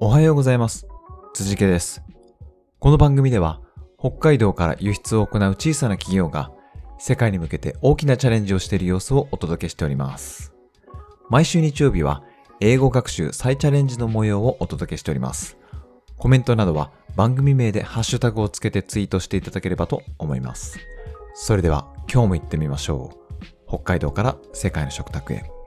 おはようございます。辻家です。この番組では、北海道から輸出を行う小さな企業が、世界に向けて大きなチャレンジをしている様子をお届けしております。毎週日曜日は、英語学習再チャレンジの模様をお届けしております。コメントなどは番組名でハッシュタグをつけてツイートしていただければと思います。それでは今日も行ってみましょう。北海道から世界の食卓へ。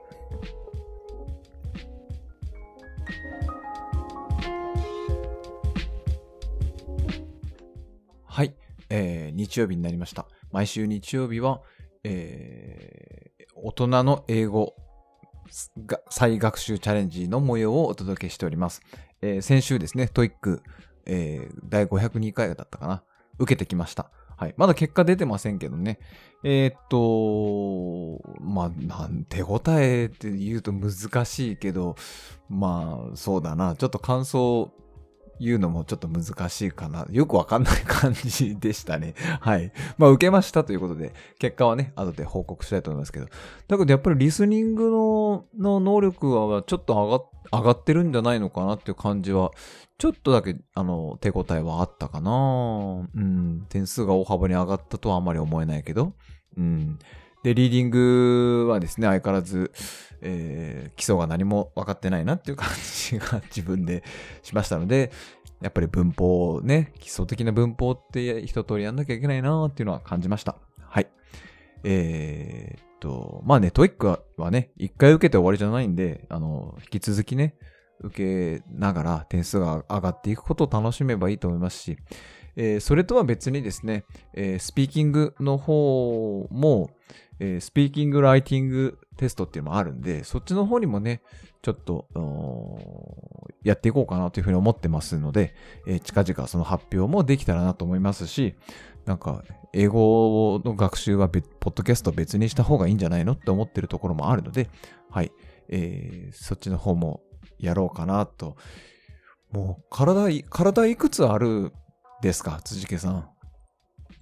えー、日曜日になりました。毎週日曜日は、えー、大人の英語が再学習チャレンジの模様をお届けしております。えー先週ですね、 TOEIC、えー第502回だったかな。受けてきました。はい。まだ結果出てませんけどね。えーっと、まあ、なん、手応えって言うと難しいけど、まあ、そうだな。ちょっと感想言うのもちょっと難しいかな。よくわかんない感じでしたね。はい。まあ、受けましたということで、結果はね、後で報告したいと思いますけど。だけどやっぱりリスニングのの能力はちょっと上が上がってるんじゃないのかなっていう感じは、ちょっとだけ、あの、手応えはあったかなうん。点数が大幅に上がったとはあまり思えないけど。うん。で、リーディングはですね、相変わらず、えー基礎が何も分かってないなっていう感じが自分でしましたので、やっぱり文法ね、基礎的な文法って一通りやんなきゃいけないなっていうのは感じました。はい。えーっと、まあね、 TOEIC はね、一回受けて終わりじゃないんで、あの、引き続きね、受けながら点数が上がっていくことを楽しめばいいと思いますし、えーそれとは別にですね、えースピーキングの方も、えースピーキングライティングテストっていうのもあるんで、そっちの方にもね、ちょっと、やっていこうかなというふうに思ってますので、えー近々その発表もできたらなと思いますし、なんか、英語の学習は、ポッドキャスト別にした方がいいんじゃないのって思ってるところもあるので、はい、えーそっちの方もやろうかなと。もう、体、体いくつあるですか辻家さん。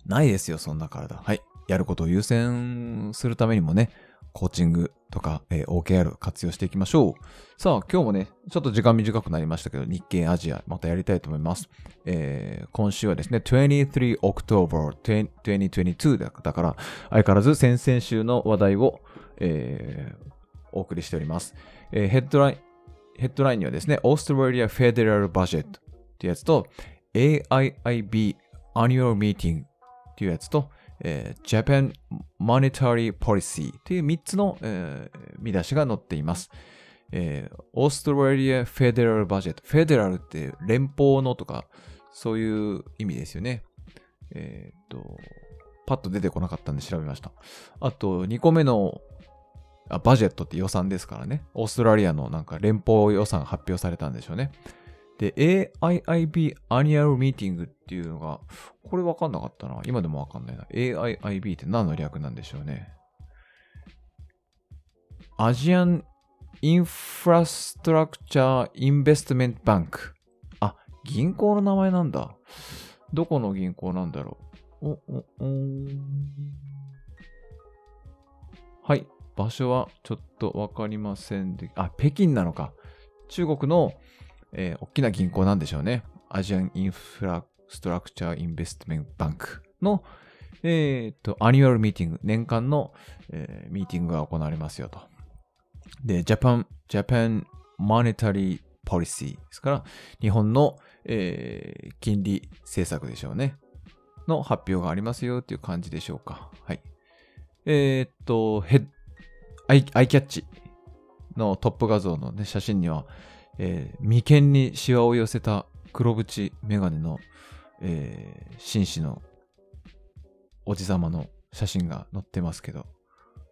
ないですよ、そんな体。はい。やることを優先するためにもね、コーチングとか、えー OKR 活用していきましょう。さあ、今日もね、ちょっと時間短くなりましたけど、日経アジア、またやりたいと思います。えー今週はですね、23 October 2022だだから、相変わらず先々週の話題を、えーお送りしております。えーヘッドライン、ヘッドラインにはですね、オーストラリアフェデラルバジェットってやつと、AIIB Annual Meeting っていうやつと、えー Japan Monetary Policy っていう3つの、えー見出しが載っています。えーオーストラリアフェデラルバジェット。フェデラルって連邦のとか、そういう意味ですよね。えーっと、パッと出てこなかったんで調べました。あと、2個目のあバジェットって予算ですからね。オーストラリアのなんか連邦予算発表されたんでしょうね。で、AIIB Annual Meeting っていうのが、これわかんなかったな。今でもわかんないな。AIIB って何の略なんでしょうね。 Asian Infrastructure Investment Bank。あ、銀行の名前なんだ。どこの銀行なんだろう。お、お、おはい。場所はちょっとわかりませんで、あ、北京なのか。中国の、えー大きな銀行なんでしょうね。 Asian Infrastructure Investment Bank の、えー、と、 Annual Meeting、年間の、えーミーティングが行われますよと。で、ジャパン、 Japan Monetary Policy ですから、日本の、えー金利政策でしょうね。の発表がありますよっていう感じでしょうか。はい。えーっと、ヘッ、アイ、アイキャッチのトップ画像の、ね、写真には、えー眉間にシワを寄せた黒縁メガネの、えー紳士のおじさまの写真が載ってますけど、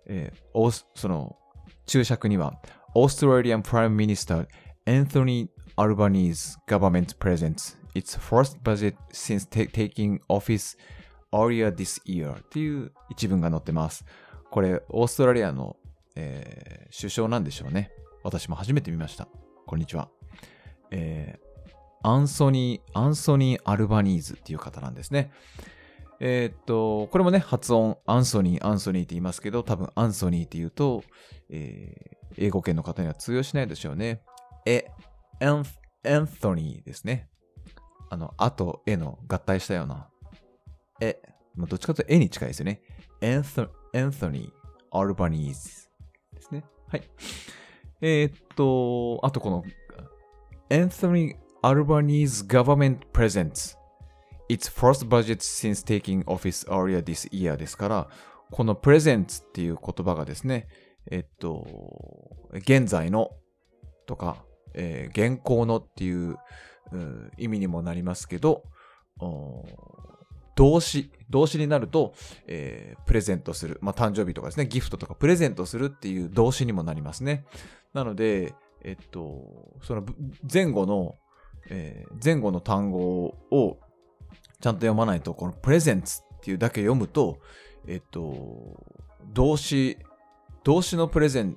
えーその注釈には、 Australian Prime Minister, Anthony Albanese government presents its first budget since ta- taking office earlier this year っていう一文が載ってます。これ、オーストラリアの、えー首相なんでしょうね。私も初めて見ました。こんにちは。えーアンソニー、アンソニー・アルバニーズっていう方なんですね。えーっと、これもね、発音、アンソニー、アンソニーって言いますけど、多分アンソニーって言うと、えー英語圏の方には通用しないでしょうね。え、エン、エンソニーですね。あの、あとえの合体したような。え、どっちかというとえに近いですよね。エンソエンソニー・アルバニーズですね。はい。えー、っと、あとこの、エンソニー・アルバニーズ government presents its first budget since taking office earlier this year ですから、この presents っていう言葉がですね、えっと、現在のとか、えー、現行のっていう意味にもなりますけど、動詞、動詞になると、えー、プレゼントする。まあ、誕生日とかですね、ギフトとかプレゼントするっていう動詞にもなりますね。なので、えっと、その前後の、えー、前後の単語をちゃんと読まないと、このプレゼンツっていうだけ読むと、えっと、動詞、動詞のプレゼン、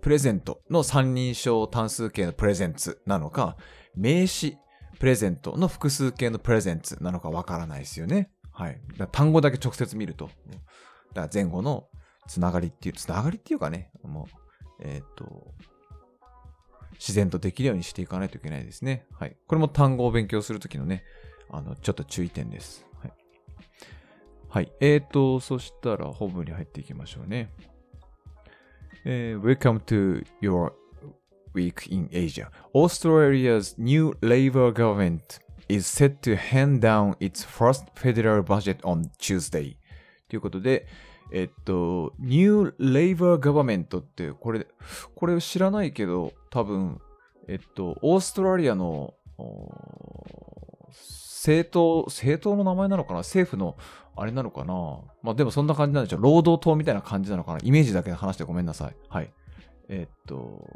プレゼントの三人称単数形のプレゼンツなのか、名詞プレゼントの複数形のプレゼンツなのかわからないですよね。はい。単語だけ直接見ると。だから前後のつながりっていう、つながりっていうかね、もう、えっ、と、自然とできるようにしていかないといけないですね。はい。これも単語を勉強するときのね、あの、ちょっと注意点です。はい。はい。えーと、そしたら本文に入っていきましょうね。えー、Welcome to your week in Asia. Australia's new Labour government is set to hand down its first federal budget on Tuesday. ということで、えっと、New Labour Government って、これ、これ知らないけど、多分、えっと、オーストラリアの政党、政党の名前なのかな？政府のあれなのかな？まあでもそんな感じなんでしょう。労働党みたいな感じなのかな？イメージだけで話してごめんなさい。はい。えっと、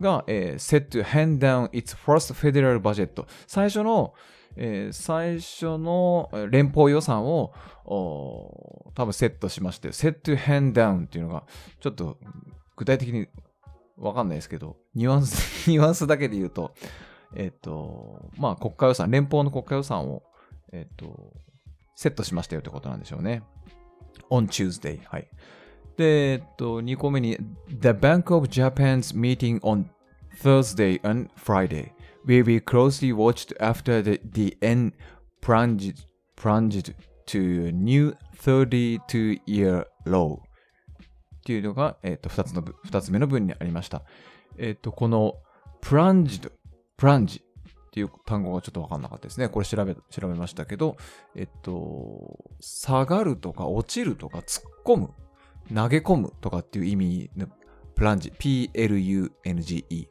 が、えー、set to hand down its first federal budget 最初の、えー、最初の連邦予算を多分セットしまして、set to hand down っていうのがちょっと具体的にわかんないですけど、ニュアンス、ニュアンスだけで言うと、えっ、ー、と、まあ国家予算、連邦の国家予算を、えっ、ー、と、セットしましたよってことなんでしょうね。on Tuesday。はい。で、えっと、2個目に、The Bank of Japan's meeting on Thursday and Friday will be closely watched after the, the end plunged, plunged to a new 32-year low っていうのが、えっと、2つの、2つ目の文にありました。えっと、この plunged, plunge っていう単語がちょっとわかんなかったですね。これ調べ、調べましたけど、えっと、下がるとか落ちるとか突っ込む投げ込むとかっていう意味のプランジ、P-L-U-N-G-E、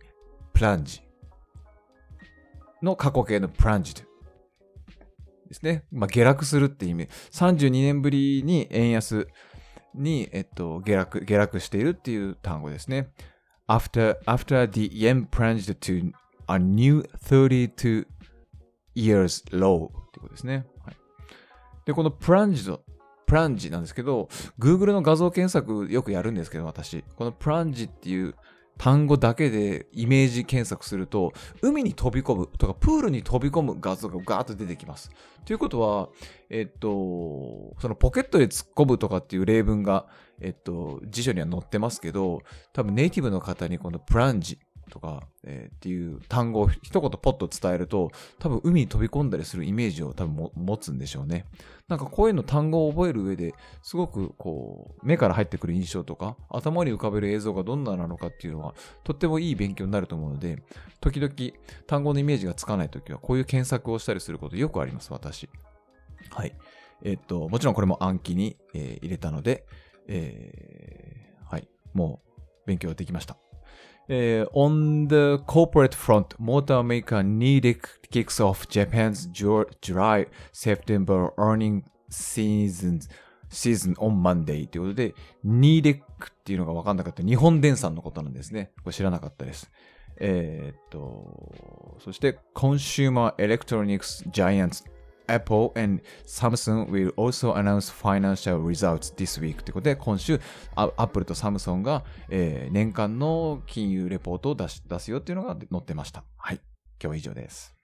プランジの過去形のプランジですね。まあ、下落するって意味。32年ぶりに円安に、えっと、下落、下落しているっていう単語ですね。After, after the yen plunged to a new 32 years low ってことですね。はい、で、この plunged プランジなんですけど、Google の画像検索よくやるんですけど、私。このプランジっていう単語だけでイメージ検索すると、海に飛び込むとか、プールに飛び込む画像がガーッと出てきます。ということは、えっと、そのポケットで突っ込むとかっていう例文が、えっと、辞書には載ってますけど、多分ネイティブの方にこのプランジとか、えー、っていう単語を一言ポッと伝えると、多分海に飛び込んだりするイメージを多分持つんでしょうね。なんかこういうの単語を覚える上ですごくこう、目から入ってくる印象とか、頭に浮かべる映像がどんななのかっていうのは、とってもいい勉強になると思うので、時々単語のイメージがつかないときは、こういう検索をしたりすることよくあります、私。はい。えっと、もちろんこれも暗記に、えー、入れたので、えー、はい。もう勉強できました。Uh, on the corporate front, motor maker Nidec kicks off Japan's July September earning season, season on Monday ということで、Nidec っていうのが分かんなかった。日本電産のことなんですね。これ知らなかったです。えー、っと、そして、Consumer Electronics Giants Apple and Samsung will also announce financial results this week ということで、今週、Apple と Samsung が、えー、年間の金融レポートを出し出すよっていうのが載ってました。はい。今日は以上です。